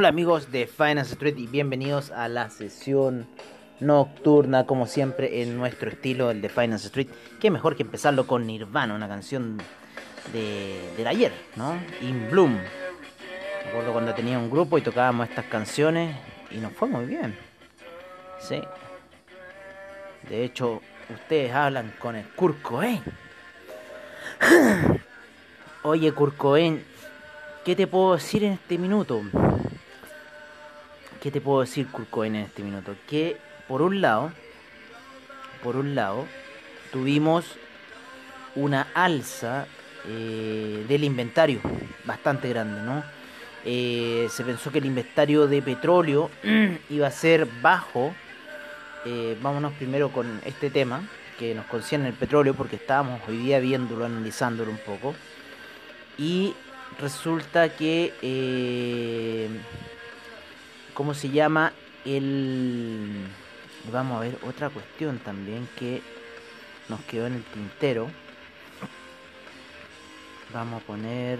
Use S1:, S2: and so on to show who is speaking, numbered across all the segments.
S1: Hola amigos de Finance Street y bienvenidos a la sesión nocturna, como siempre en nuestro estilo, el de Finance Street. Qué mejor que empezarlo con Nirvana, una canción de, del ayer, ¿no? In Bloom. Me acuerdo cuando tenía un grupo y tocábamos estas canciones y nos fue muy bien. Sí. De hecho, ustedes hablan con el Kurt Cobain. Oye, Kurt ¿qué te puedo decir en este minuto? ¿Qué te puedo decir, Kurt en este minuto? Que por un lado, por un lado, tuvimos una alza eh, del inventario bastante grande, ¿no? Eh, se pensó que el inventario de petróleo iba a ser bajo. Eh, vámonos primero con este tema que nos concierne el petróleo porque estábamos hoy día viéndolo, analizándolo un poco. Y resulta que ¿Cómo se llama? El... Vamos a ver otra cuestión también que nos quedó en el tintero. Vamos a poner...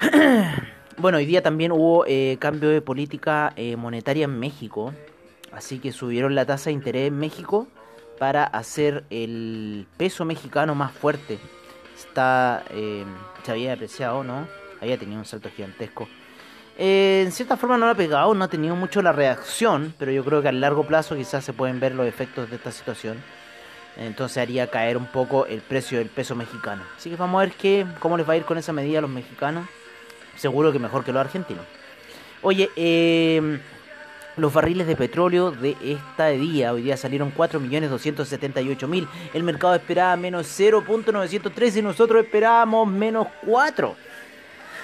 S1: bueno, hoy día también hubo eh, cambio de política eh, monetaria en México. Así que subieron la tasa de interés en México para hacer el peso mexicano más fuerte. Está, eh, se había apreciado, ¿no? Había tenido un salto gigantesco. Eh, en cierta forma no lo ha pegado, no ha tenido mucho la reacción, pero yo creo que a largo plazo quizás se pueden ver los efectos de esta situación. Entonces haría caer un poco el precio del peso mexicano. Así que vamos a ver qué, cómo les va a ir con esa medida a los mexicanos. Seguro que mejor que los argentinos. Oye, em, los barriles de petróleo de esta día, hoy día salieron 4.278.000. El mercado esperaba menos 0.913 y nosotros esperábamos menos 4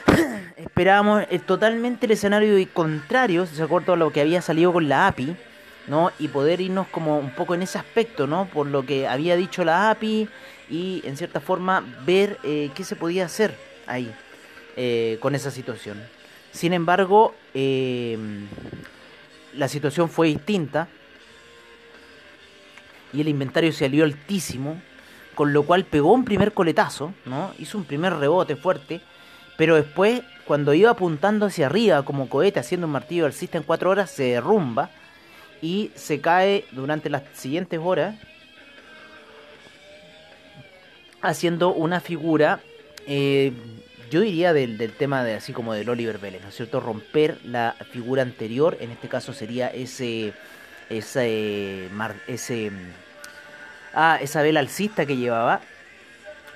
S1: esperábamos eh, totalmente el escenario contrario, se acuerda a lo que había salido con la API, ¿no? Y poder irnos como un poco en ese aspecto, ¿no? Por lo que había dicho la API y en cierta forma ver eh, qué se podía hacer ahí eh, con esa situación. Sin embargo, em, la situación fue distinta y el inventario salió altísimo, con lo cual pegó un primer coletazo, ¿no? Hizo un primer rebote fuerte pero después, cuando iba apuntando hacia arriba como cohete, haciendo un martillo alcista en cuatro horas, se derrumba y se cae durante las siguientes horas, haciendo una figura, eh, yo diría del, tema de así como del Oliver Vélez, ¿no es cierto? Romper la figura anterior, en este caso sería ese, ese, ese, ah, esa vela alcista que llevaba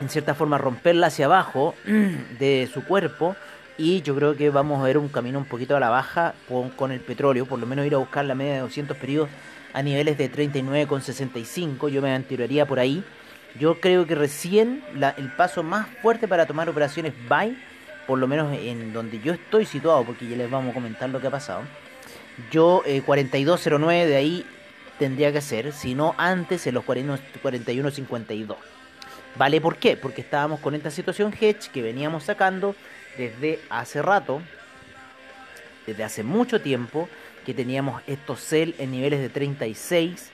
S1: en cierta forma romperla hacia abajo de su cuerpo y yo creo que vamos a ver un camino un poquito a la baja con, el petróleo, por lo menos ir a buscar la media de 200 periodos a niveles de 39,65, yo me aventuraría por ahí. Yo creo que recién el paso más fuerte para tomar operaciones buy, por lo menos en donde yo estoy situado, porque ya les vamos a comentar lo que ha pasado. Yo 42.09 eh, de ahí tendría que ser, si no antes en los 41.52. ¿Vale por qué? Porque estábamos con esta situación hedge que veníamos sacando desde hace rato, desde hace mucho tiempo, que teníamos estos sell en niveles de 36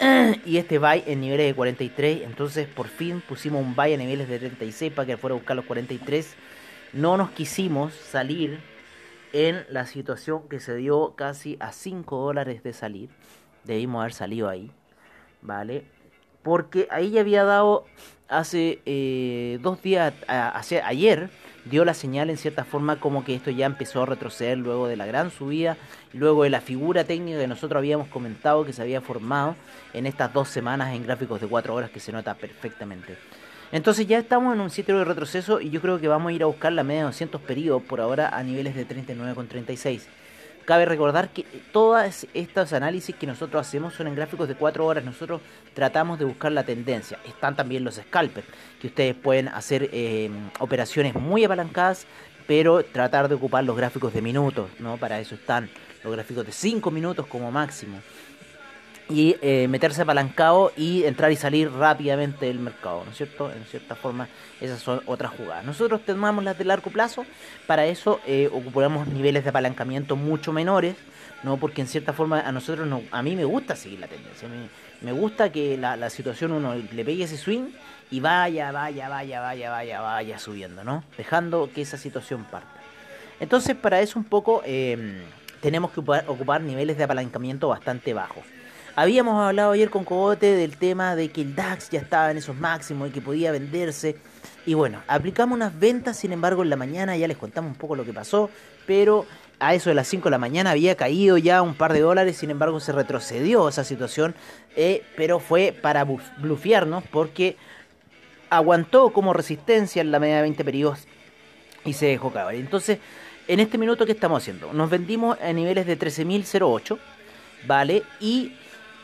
S1: y este buy en niveles de 43. Entonces por fin pusimos un buy en niveles de 36 para que fuera a buscar los 43. No nos quisimos salir en la situación que se dio casi a 5 dólares de salir. Debimos haber salido ahí. ¿Vale? Porque ahí ya había dado hace eh, dos días, hace, ayer, dio la señal en cierta forma como que esto ya empezó a retroceder luego de la gran subida, luego de la figura técnica que nosotros habíamos comentado que se había formado en estas dos semanas en gráficos de cuatro horas que se nota perfectamente. Entonces ya estamos en un sitio de retroceso y yo creo que vamos a ir a buscar la media de 200 periodos por ahora a niveles de 39,36. Cabe recordar que todos estos análisis que nosotros hacemos son en gráficos de 4 horas. Nosotros tratamos de buscar la tendencia. Están también los scalpers, que ustedes pueden hacer eh, operaciones muy apalancadas, pero tratar de ocupar los gráficos de minutos. ¿no? Para eso están los gráficos de 5 minutos como máximo y eh, meterse apalancado y entrar y salir rápidamente del mercado, ¿no es cierto? En cierta forma, esas son otras jugadas. Nosotros tomamos las de largo plazo, para eso eh, ocupamos niveles de apalancamiento mucho menores, ¿no? Porque en cierta forma a nosotros, no, a mí me gusta seguir la tendencia, me gusta que la, situación uno le pegue ese swing y vaya, vaya, vaya, vaya, vaya, vaya subiendo, ¿no? Dejando que esa situación parta. Entonces, para eso un poco eh, tenemos que ocupar niveles de apalancamiento bastante bajos. Habíamos hablado ayer con Cogote del tema de que el DAX ya estaba en esos máximos y que podía venderse. Y bueno, aplicamos unas ventas, sin embargo en la mañana ya les contamos un poco lo que pasó, pero a eso de las 5 de la mañana había caído ya un par de dólares, sin embargo se retrocedió esa situación, eh, pero fue para blufearnos porque aguantó como resistencia en la media de 20 periodos y se dejó caer. Entonces, en este minuto, ¿qué estamos haciendo? Nos vendimos a niveles de 13.008, ¿vale? Y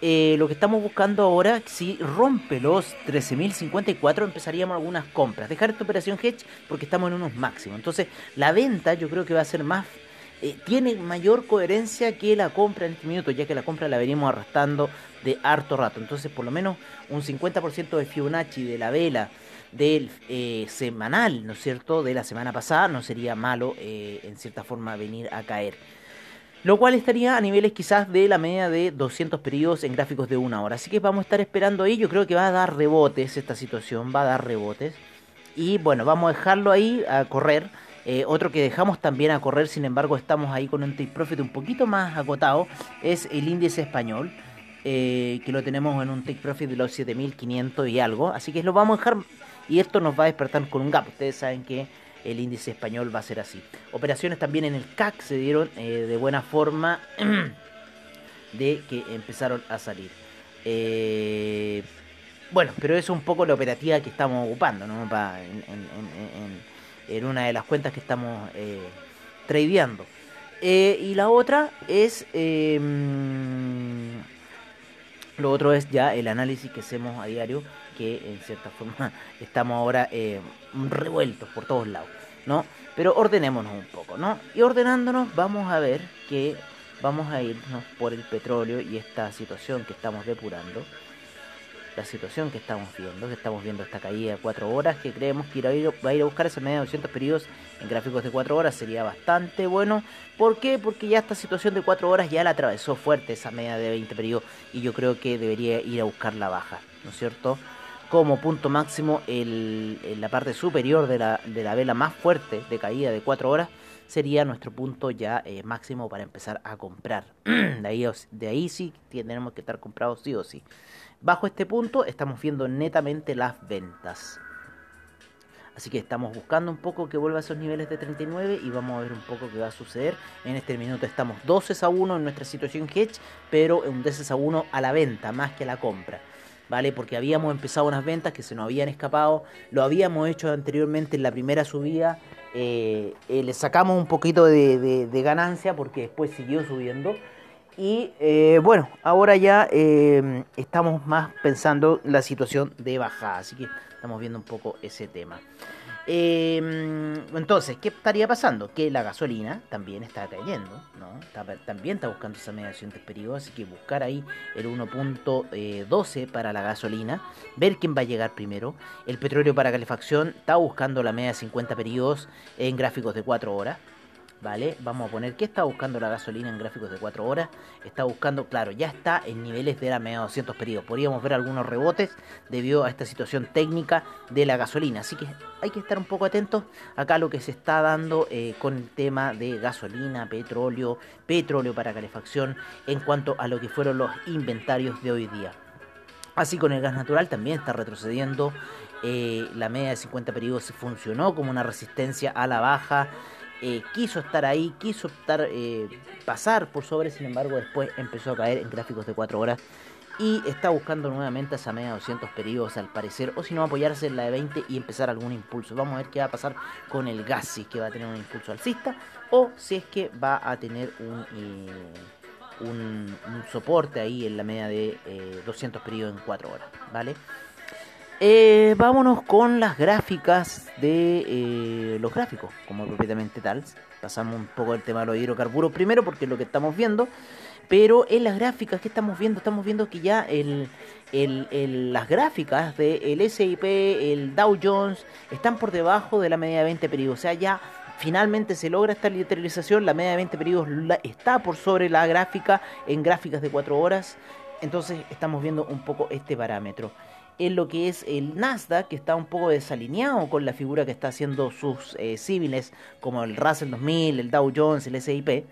S1: eh, lo que estamos buscando ahora, si rompe los 13.054, empezaríamos algunas compras. Dejar esta operación hedge porque estamos en unos máximos. Entonces, la venta yo creo que va a ser más... Eh, tiene mayor coherencia que la compra en este minuto, ya que la compra la venimos arrastrando de harto rato. Entonces, por lo menos un 50% de Fibonacci de la vela del eh, semanal, ¿no es cierto?, de la semana pasada, no sería malo en cierta forma venir a caer lo cual estaría a niveles quizás de la media de 200 periodos en gráficos de una hora. Así que vamos a estar esperando ahí, yo creo que va a dar rebotes esta situación, va a dar rebotes. Y bueno, vamos a dejarlo ahí a correr. Eh, otro que dejamos también a correr, sin embargo estamos ahí con un take profit un poquito más acotado, es el índice español. Eh, que lo tenemos en un take profit de los 7500 y algo. Así que lo vamos a dejar y esto nos va a despertar con un gap. Ustedes saben que el índice español va a ser así. Operaciones también en el CAC se dieron eh, de buena forma de que empezaron a salir. Eh, bueno, pero eso es un poco la operativa que estamos ocupando, ¿no? en, una de las cuentas que estamos eh, tradeando. Eh, y la otra es... lo otro es ya el análisis que hacemos a diario que en cierta forma estamos ahora eh, revueltos por todos lados, ¿no? Pero ordenémonos un poco, ¿no? Y ordenándonos vamos a ver que vamos a irnos por el petróleo y esta situación que estamos depurando, la situación que estamos viendo, que estamos viendo esta caída de 4 horas, que creemos que va a ir a buscar ese medio de 200 periodos en gráficos de 4 horas, sería bastante bueno. ¿Por qué? Porque ya esta situación de 4 horas ya la atravesó fuerte esa media de 20 periodos y yo creo que debería ir a buscar la baja, ¿no es cierto? como punto máximo el, en la parte superior de la, de la, vela más fuerte de caída de 4 horas sería nuestro punto ya eh, máximo para empezar a comprar. de, ahí, de ahí sí tenemos que estar comprados sí o sí. Bajo este punto estamos viendo netamente las ventas. Así que estamos buscando un poco que vuelva a esos niveles de 39 y vamos a ver un poco qué va a suceder. En este minuto estamos 12 a 1 en nuestra situación hedge, pero un 12 a 1 a la venta más que a la compra. ¿vale? Porque habíamos empezado unas ventas que se nos habían escapado, lo habíamos hecho anteriormente en la primera subida, eh, eh, le sacamos un poquito de, ganancia porque después siguió subiendo. Y eh, bueno, ahora ya estamos más pensando la situación de bajada, así que estamos viendo un poco ese tema. Em, entonces, ¿qué estaría pasando? Que la gasolina también está cayendo, ¿no? también está buscando esa mediación de periodo, así que buscar ahí el 1.12 para la gasolina, ver quién va a llegar primero. El petróleo para calefacción está buscando la media de 50 periodos en gráficos de 4 horas. ¿Vale? Vamos a poner que está buscando la gasolina en gráficos de 4 horas. Está buscando, claro, ya está en niveles de la media 200 periodos. Podríamos ver algunos rebotes debido a esta situación técnica de la gasolina. Así que hay que estar un poco atentos acá a lo que se está dando eh, con el tema de gasolina, petróleo, petróleo para calefacción en cuanto a lo que fueron los inventarios de hoy día. Así con el gas natural también está retrocediendo. Eh, la media de 50 periodos funcionó como una resistencia a la baja. Eh, quiso estar ahí, quiso estar, eh, pasar por sobre, sin embargo después empezó a caer en gráficos de 4 horas y está buscando nuevamente esa media de 200 periodos al parecer, o si no apoyarse en la de 20 y empezar algún impulso. Vamos a ver qué va a pasar con el gas, si es que va a tener un impulso alcista o si es que va a tener un, un, soporte ahí en la media de 200 periodos en 4 horas, ¿vale? Eh, vámonos con las gráficas de eh, los gráficos, como propiamente tal. Pasamos un poco el tema de los hidrocarburos primero, porque es lo que estamos viendo. Pero en las gráficas que estamos viendo, estamos viendo que ya las gráficas del de SIP, el Dow Jones, están por debajo de la media de 20 periodos. O sea, ya finalmente se logra esta lateralización. La media de 20 periodos está por sobre la gráfica en gráficas de 4 horas. Entonces estamos viendo un poco este parámetro en lo que es el Nasdaq, que está un poco desalineado con la figura que está haciendo sus eh, símiles, como el Russell 2000, el Dow Jones, el SIP. Eh,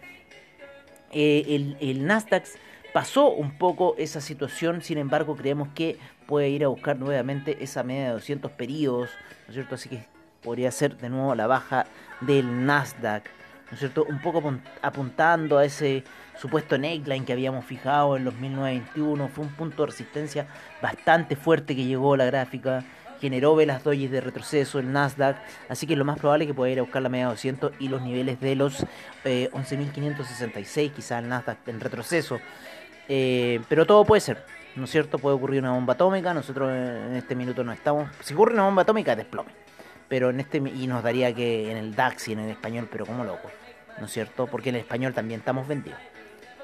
S1: el, el Nasdaq pasó un poco esa situación, sin embargo creemos que puede ir a buscar nuevamente esa media de 200 periodos, ¿no es cierto? Así que podría ser de nuevo la baja del Nasdaq, ¿no es cierto? Un poco apuntando a ese supuesto neckline que habíamos fijado en los 1921. Fue un punto de resistencia bastante fuerte que llegó la gráfica. Generó velas doyes de retroceso el Nasdaq. Así que lo más probable es que pueda ir a buscar la media 200 y los niveles de los 11.566, eh, quizás el Nasdaq en retroceso. Eh, pero todo puede ser, ¿no es cierto? Puede ocurrir una bomba atómica. Nosotros en este minuto no estamos. Si ocurre una bomba atómica, desplome. Pero en este. Y nos daría que en el DAX y en el español, pero como loco. ¿No es cierto? Porque en el español también estamos vendidos.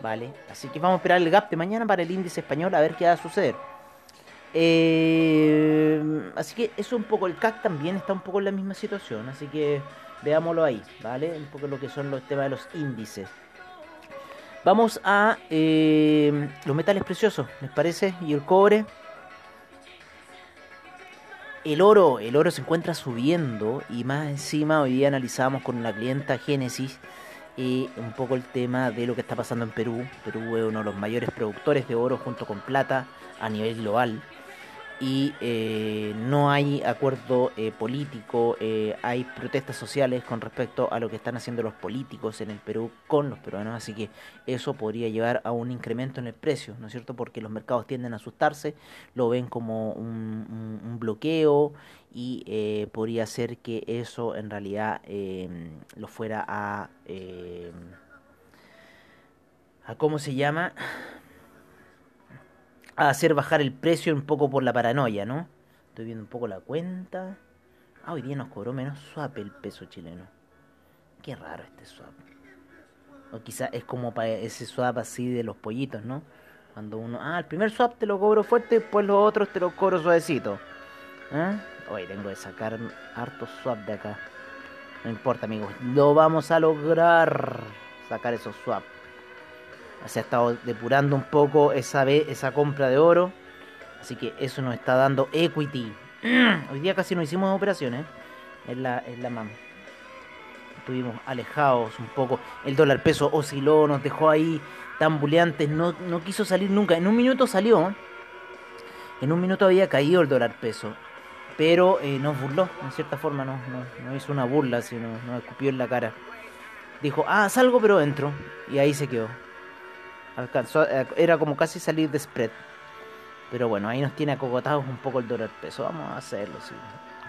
S1: ¿Vale? Así que vamos a esperar el gap de mañana para el índice español a ver qué va a suceder. Eh, así que eso un poco, el CAC también está un poco en la misma situación, así que veámoslo ahí, ¿vale? Un poco lo que son los temas de los índices. Vamos a eh, los metales preciosos, ¿les parece? Y el cobre. El oro, el oro se encuentra subiendo y más encima hoy día analizamos con la clienta Génesis y un poco el tema de lo que está pasando en Perú. Perú es uno de los mayores productores de oro junto con plata a nivel global y eh, no hay acuerdo eh, político, eh, hay protestas sociales con respecto a lo que están haciendo los políticos en el Perú con los peruanos, así que eso podría llevar a un incremento en el precio, ¿no es cierto? Porque los mercados tienden a asustarse, lo ven como un, bloqueo y podría ser que eso en realidad em, lo fuera a... Em, a ¿Cómo se llama? A hacer bajar el precio un poco por la paranoia, ¿no? Estoy viendo un poco la cuenta. Ah, hoy día nos cobró menos swap el peso chileno. Qué raro este swap. O quizá es como para ese swap así de los pollitos, ¿no? Cuando uno, ah, el primer swap te lo cobro fuerte, después los otros te lo cobro suavecito. ¿Eh? Hoy tengo que sacar harto swap de acá. No importa, amigos. Lo vamos a lograr. Sacar esos swaps se ha estado depurando un poco esa, esa compra de oro. Así que eso nos está dando equity. Hoy día casi no hicimos operaciones. Es la, es la mam. Estuvimos alejados un poco. El dólar peso osciló, nos dejó ahí tan buleantes. No, no quiso salir nunca. En un minuto salió. En un minuto había caído el dólar peso. Pero eh, nos burló, en cierta forma. No, no, hizo una burla, sino nos escupió en la cara. Dijo, ah, salgo pero entro. Y ahí se quedó. Alcanzó, eh, era como casi salir de spread. Pero bueno, ahí nos tiene acogotados un poco el dólar peso. Vamos a hacerlo, sí.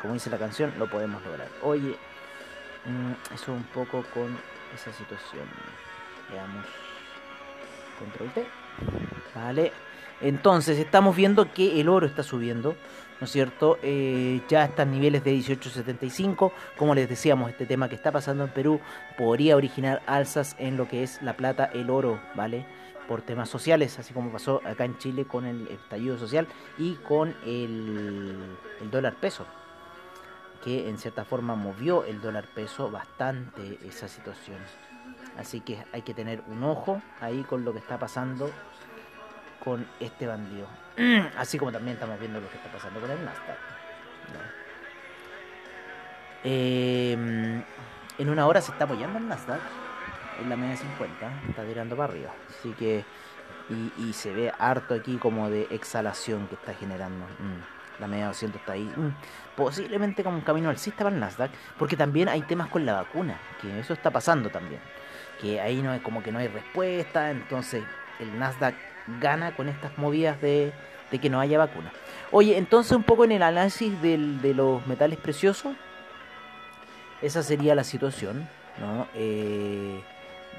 S1: Como dice la canción, lo podemos lograr. Oye, mm, eso un poco con esa situación. Veamos. Control T. Vale. Entonces, estamos viendo que el oro está subiendo. ¿no es cierto? Eh, ya están niveles de 18.75. Como les decíamos, este tema que está pasando en Perú podría originar alzas en lo que es la plata, el oro, ¿vale? Por temas sociales, así como pasó acá en Chile con el estallido social y con el, dólar peso, que en cierta forma movió el dólar peso bastante esa situación. Así que hay que tener un ojo ahí con lo que está pasando con este bandido. Así como también estamos viendo lo que está pasando con el Nasdaq. Em, en una hora se está apoyando el Nasdaq en la media 50, está tirando para arriba. Así que Y, se ve harto aquí como de exhalación que está generando. Mm, la media 200 está ahí. Mm, posiblemente como un camino alcista para el Nasdaq. Porque también hay temas con la vacuna. Que eso está pasando también. Que ahí no hay, como que no hay respuesta. Entonces el Nasdaq gana con estas movidas de, de que no haya vacuna. Oye, entonces un poco en el análisis del, de los metales preciosos. Esa sería la situación. ¿no? Eh,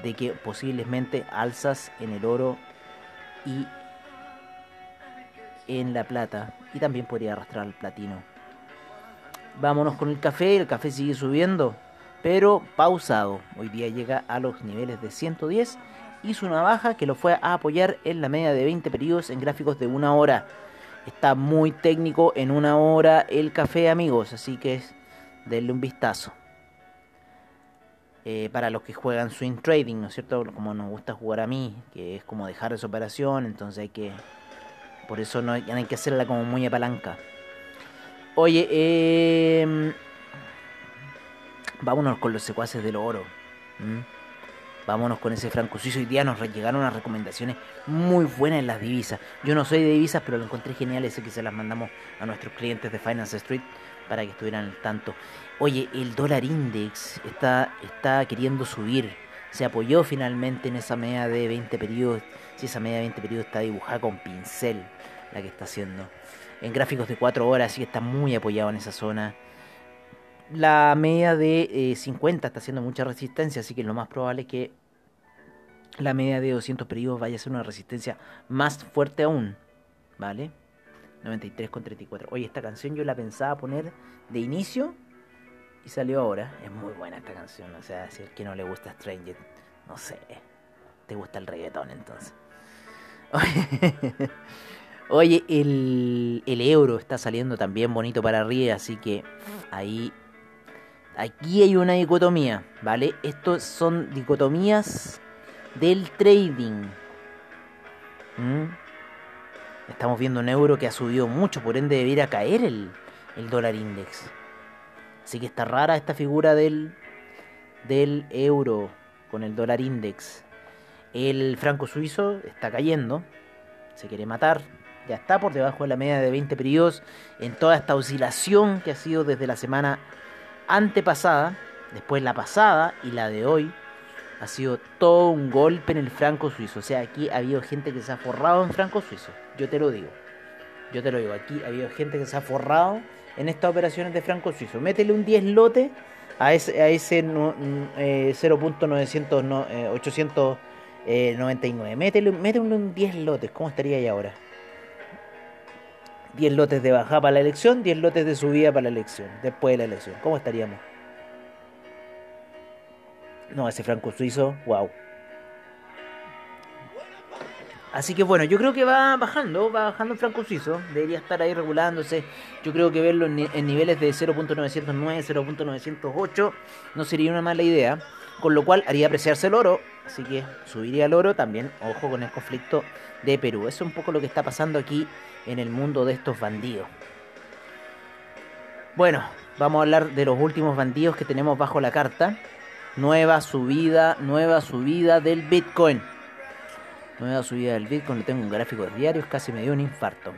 S1: de que posiblemente alzas en el oro y en la plata y también podría arrastrar el platino. Vámonos con el café, el café sigue subiendo, pero pausado. Hoy día llega a los niveles de 110, hizo una baja que lo fue a apoyar en la media de 20 periodos en gráficos de una hora. Está muy técnico en una hora el café, amigos, así que denle un vistazo. Eh, para los que juegan swing trading, ¿no es cierto? Como nos gusta jugar a mí, que es como dejar esa operación, entonces hay que... Por eso no hay, que hacerla como muy a palanca. Oye, eh, vámonos con los secuaces del oro. Vámonos con ese franco suizo. Hoy día nos llegaron unas recomendaciones muy buenas en las divisas. Yo no soy de divisas, pero lo encontré genial. Ese que se las mandamos a nuestros clientes de Finance Street para que estuvieran al tanto. Oye, el dólar index está, está queriendo subir. Se apoyó finalmente en esa media de 20 periodos. Si esa media de 20 periodos está dibujada con pincel, la que está haciendo. En gráficos de 4 horas, sí que está muy apoyado en esa zona. La media de 50 eh, está haciendo mucha resistencia, así que lo más probable es que la media de 200 periodos vaya a ser una resistencia más fuerte aún. ¿Vale? 93 con 34. Oye, esta canción yo la pensaba poner de inicio y salió ahora. Es muy buena esta canción. O sea, si el que no le gusta Stranger, no sé. Te gusta el reggaetón entonces. Oye, el, el euro está saliendo también bonito para arriba, así que ahí aquí hay una dicotomía, ¿vale? Estos son dicotomías del trading. ¿Mm? Estamos viendo un euro que ha subido mucho, por ende debería caer el, el dólar index. Así que está rara esta figura del, del euro con el dólar index. El franco suizo está cayendo, se quiere matar, ya está por debajo de la media de 20 periodos en toda esta oscilación que ha sido desde la semana antepasada, después la pasada y la de hoy. Ha sido todo un golpe en el franco suizo. O sea, aquí ha habido gente que se ha forrado en franco suizo. Yo te lo digo. Yo te lo digo. Aquí ha habido gente que se ha forrado en estas operaciones de franco suizo. Métele un 10 lote a ese, a ese eh, 0.899. Eh, métele, métele un 10 lotes. ¿Cómo estaría ahí ahora? 10 lotes de bajada para la elección, 10 lotes de subida para la elección, después de la elección. ¿Cómo estaríamos? No, ese franco suizo, wow. Así que bueno, yo creo que va bajando, va bajando el franco suizo. Debería estar ahí regulándose. Yo creo que verlo en, niveles de 0.909, 0.908 no sería una mala idea. Con lo cual haría apreciarse el oro. Así que subiría el oro también. Ojo con el conflicto de Perú. Eso es un poco lo que está pasando aquí en el mundo de estos bandidos. Bueno, vamos a hablar de los últimos bandidos que tenemos bajo la carta. Nueva subida, nueva subida del Bitcoin. Nueva subida del Bitcoin, tengo un gráfico de diarios, casi me dio un infarto.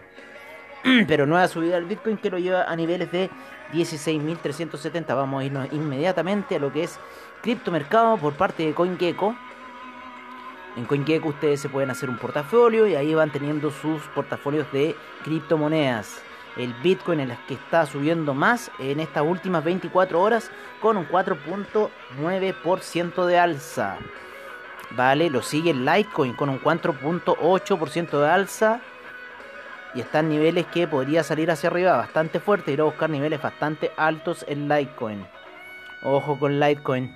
S1: Pero nueva subida del Bitcoin que lo lleva a niveles de 16.370. Vamos a irnos inmediatamente a lo que es criptomercado por parte de CoinGecko. En CoinGecko ustedes se pueden hacer un portafolio y ahí van teniendo sus portafolios de criptomonedas. El Bitcoin en las que está subiendo más en estas últimas 24 horas con un 4.9% de alza. ¿vale? Lo sigue el Litecoin con un 4.8% de alza y está en niveles que podría salir hacia arriba bastante fuerte, ir a buscar niveles bastante altos en Litecoin. Ojo con Litecoin.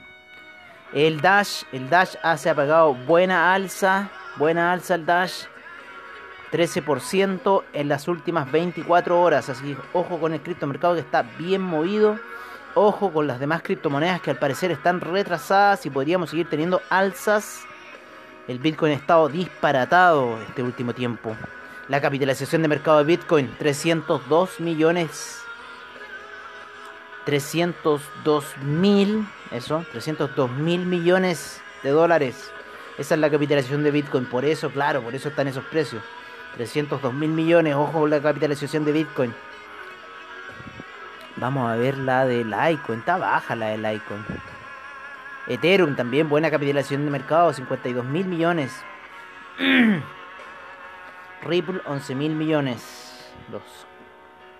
S1: El Dash, el Dash hace apagado buena alza, buena alza el Dash. 13% en las últimas 24 horas, así que ojo con el criptomercado que está bien movido. Ojo con las demás criptomonedas que al parecer están retrasadas y podríamos seguir teniendo alzas. El Bitcoin ha estado disparatado este último tiempo. La capitalización de mercado de Bitcoin, 302 millones. 302 mil, eso, 302 mil millones de dólares. Esa es la capitalización de Bitcoin. Por eso, claro, por eso están esos precios. 302 mil millones, ojo la capitalización de Bitcoin. Vamos a ver la de Litecoin. Está baja la de Litecoin. Ethereum también, buena capitalización de mercado, 52 mil millones. Ripple, 11 mil millones. Los,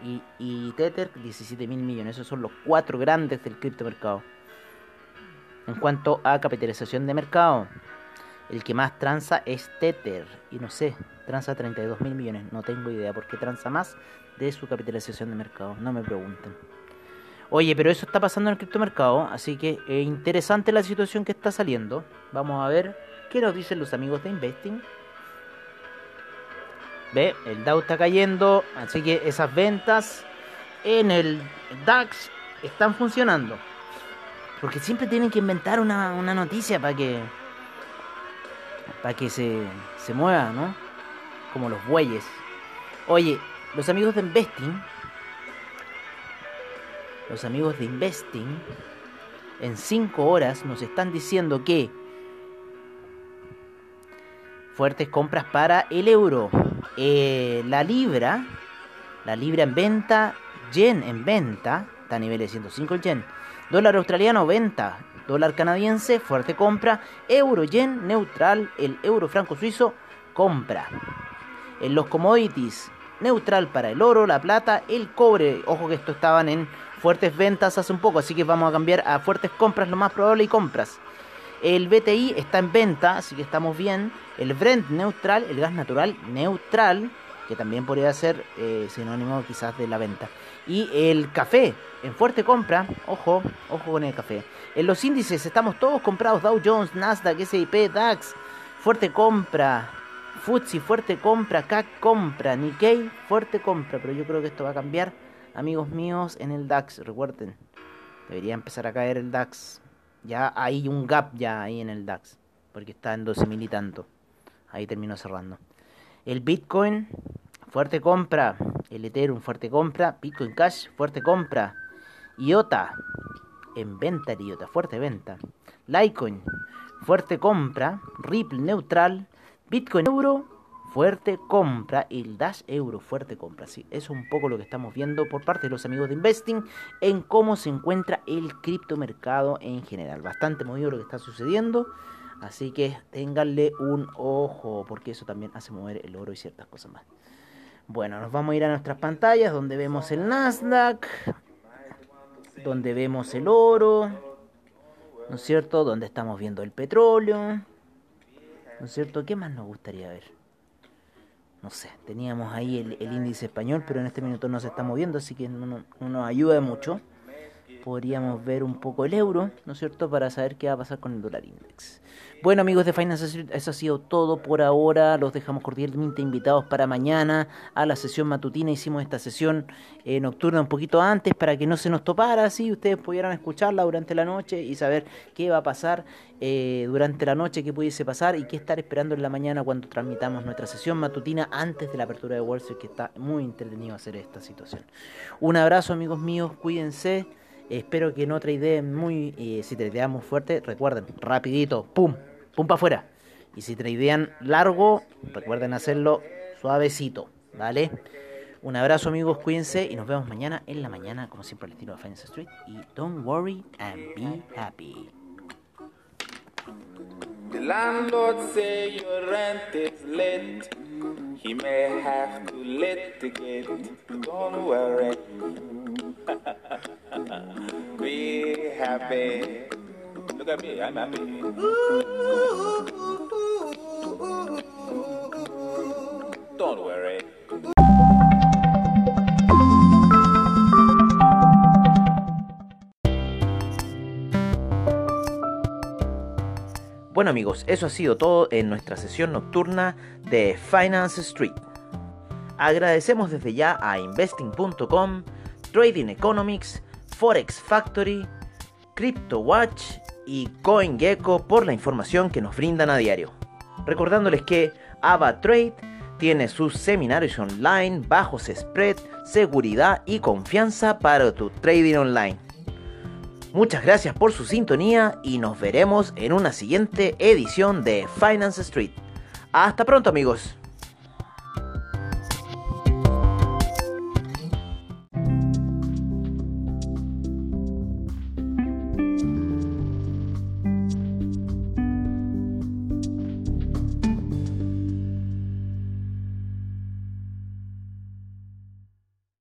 S1: y, y Tether, 17 mil millones. Esos son los cuatro grandes del criptomercado. En cuanto a capitalización de mercado, el que más transa es Tether. Y no sé, transa 32 mil millones. No tengo idea por qué transa más de su capitalización de mercado. No me pregunten. Oye, pero eso está pasando en el criptomercado, así que es interesante la situación que está saliendo. Vamos a ver qué nos dicen los amigos de Investing. Ve, el Dow está cayendo, así que esas ventas en el DAX están funcionando. Porque siempre tienen que inventar una noticia para que para que se, se mueva, ¿no? Como los bueyes. Oye, los amigos de Investing los amigos de Investing, en 5 horas nos están diciendo que fuertes compras para el euro, eh, la libra, la libra en venta, yen en venta, está a nivel de 105 el yen, dólar australiano venta, dólar canadiense, fuerte compra, euro yen neutral, el euro franco suizo compra. En los commodities, neutral para el oro, la plata, el cobre, ojo que esto estaban en fuertes ventas hace un poco, así que vamos a cambiar a fuertes compras, lo más probable, y compras. El BTI está en venta, así que estamos bien. El Brent neutral, el gas natural neutral, que también podría ser eh, sinónimo quizás de la venta. Y el café, en fuerte compra, ojo, ojo con el café. En los índices estamos todos comprados, Dow Jones, Nasdaq, S&P, DAX, fuerte compra. Futsi, fuerte compra, CAC compra, Nikkei, fuerte compra, pero yo creo que esto va a cambiar amigos míos, en el DAX. Recuerden, debería empezar a caer el DAX. Ya hay un gap ya ahí en el DAX, porque está en 12.000 y tanto. Ahí terminó cerrando. El Bitcoin, fuerte compra. El Ethereum, fuerte compra. Bitcoin Cash, fuerte compra. IOTA, en venta el IOTA, fuerte venta. Litecoin, fuerte compra. Ripple, neutral. Bitcoin Euro, fuerte compra, el Dash Euro fuerte compra. Sí, es un poco lo que estamos viendo por parte de los amigos de Investing en cómo se encuentra el criptomercado en general. Bastante movido lo que está sucediendo. Así que ténganle un ojo, porque eso también hace mover el oro y ciertas cosas más. Bueno, nos vamos a ir a nuestras pantallas donde vemos el Nasdaq, donde vemos el oro, ¿no es cierto? Donde estamos viendo el petróleo, ¿no es cierto? ¿Qué más nos gustaría ver? no sé, teníamos ahí el, índice español, pero en este minuto no se está moviendo, así que no, nos ayuda mucho. Podríamos ver un poco el euro, ¿no es cierto?, para saber qué va a pasar con el dólar index. Bueno amigos de Finance eso ha sido todo por ahora. Los dejamos cordialmente invitados para mañana a la sesión matutina. Hicimos esta sesión eh, nocturna un poquito antes para que no se nos topara, así ustedes pudieran escucharla durante la noche y saber qué va a pasar eh, durante la noche, qué pudiese pasar y qué estar esperando en la mañana cuando transmitamos nuestra sesión matutina antes de la apertura de Wall Street, que está muy entretenido hacer esta situación. Un abrazo amigos míos, cuídense. Espero que no idea muy, eh, si tradeamos fuerte, recuerden, rapidito, pum, pum para afuera. Y si tradean largo, recuerden hacerlo suavecito, ¿vale? Un abrazo amigos, cuídense y nos vemos mañana en la mañana, como siempre al estilo de Finance Street. Y don't worry and be happy. He may have to litigate. Don't worry. Be happy. Look at me, I'm happy. Don't worry. Bueno amigos, eso ha sido todo en nuestra sesión nocturna de Finance Street. Agradecemos desde ya a investing.com, Trading Economics, Forex Factory, CryptoWatch y CoinGecko por la información que nos brindan a diario. Recordándoles que AvaTrade tiene sus seminarios online, bajos spread, seguridad y confianza para tu trading online. Muchas gracias por su sintonía y nos veremos en una siguiente edición de Finance Street. Hasta pronto amigos.